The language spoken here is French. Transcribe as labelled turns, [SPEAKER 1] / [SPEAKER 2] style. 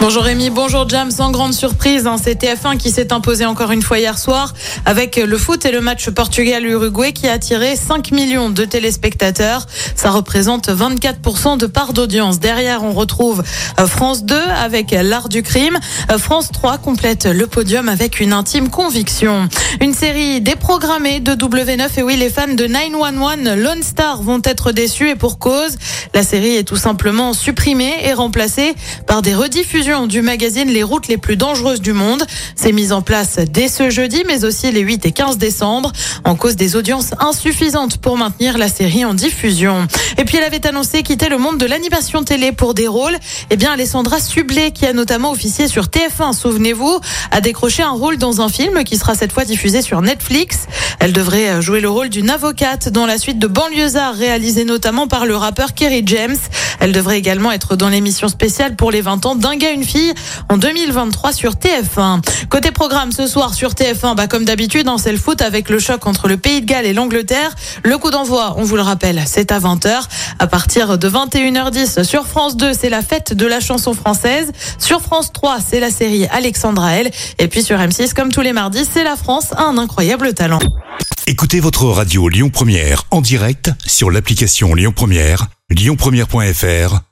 [SPEAKER 1] Bonjour Rémi, bonjour Jam. Sans grande surprise, hein, c'est TF1 qui s'est imposé encore une fois hier soir avec le foot et le match Portugal-Uruguay qui a attiré 5 millions de téléspectateurs. Ça représente 24% de part d'audience. Derrière, on retrouve euh, France 2 avec l'art du crime. Euh, France 3 complète le podium avec une intime conviction. Une série déprogrammée de W9 et oui, les fans de 911 Lone Star vont être déçus et pour cause. La série est tout simplement supprimée et remplacée par des rediffusions du magazine Les routes les plus dangereuses du monde. C'est mis en place dès ce jeudi, mais aussi les 8 et 15 décembre, en cause des audiences insuffisantes pour maintenir la série en diffusion. Et puis elle avait annoncé quitter le monde de l'animation télé pour des rôles. Eh bien, Alessandra Sublet, qui a notamment officié sur TF1, souvenez-vous, a décroché un rôle dans un film qui sera cette fois diffusé sur Netflix. Elle devrait jouer le rôle d'une avocate dans la suite de Banlieusard, réalisée notamment par le rappeur Kerry James. Elle devrait également être dans l'émission spéciale pour les 20 ans d'un gars, fille en 2023 sur TF1. Côté programme ce soir sur TF1, bah comme d'habitude, hein, c'est le foot avec le choc entre le Pays de Galles et l'Angleterre. Le coup d'envoi, on vous le rappelle, c'est à 20h. À partir de 21h10 sur France 2, c'est la fête de la chanson française. Sur France 3, c'est la série Alexandra L. Et puis sur M6, comme tous les mardis, c'est la France un incroyable talent.
[SPEAKER 2] Écoutez votre radio Lyon Première en direct sur l'application Lyon Première, lyonpremière.fr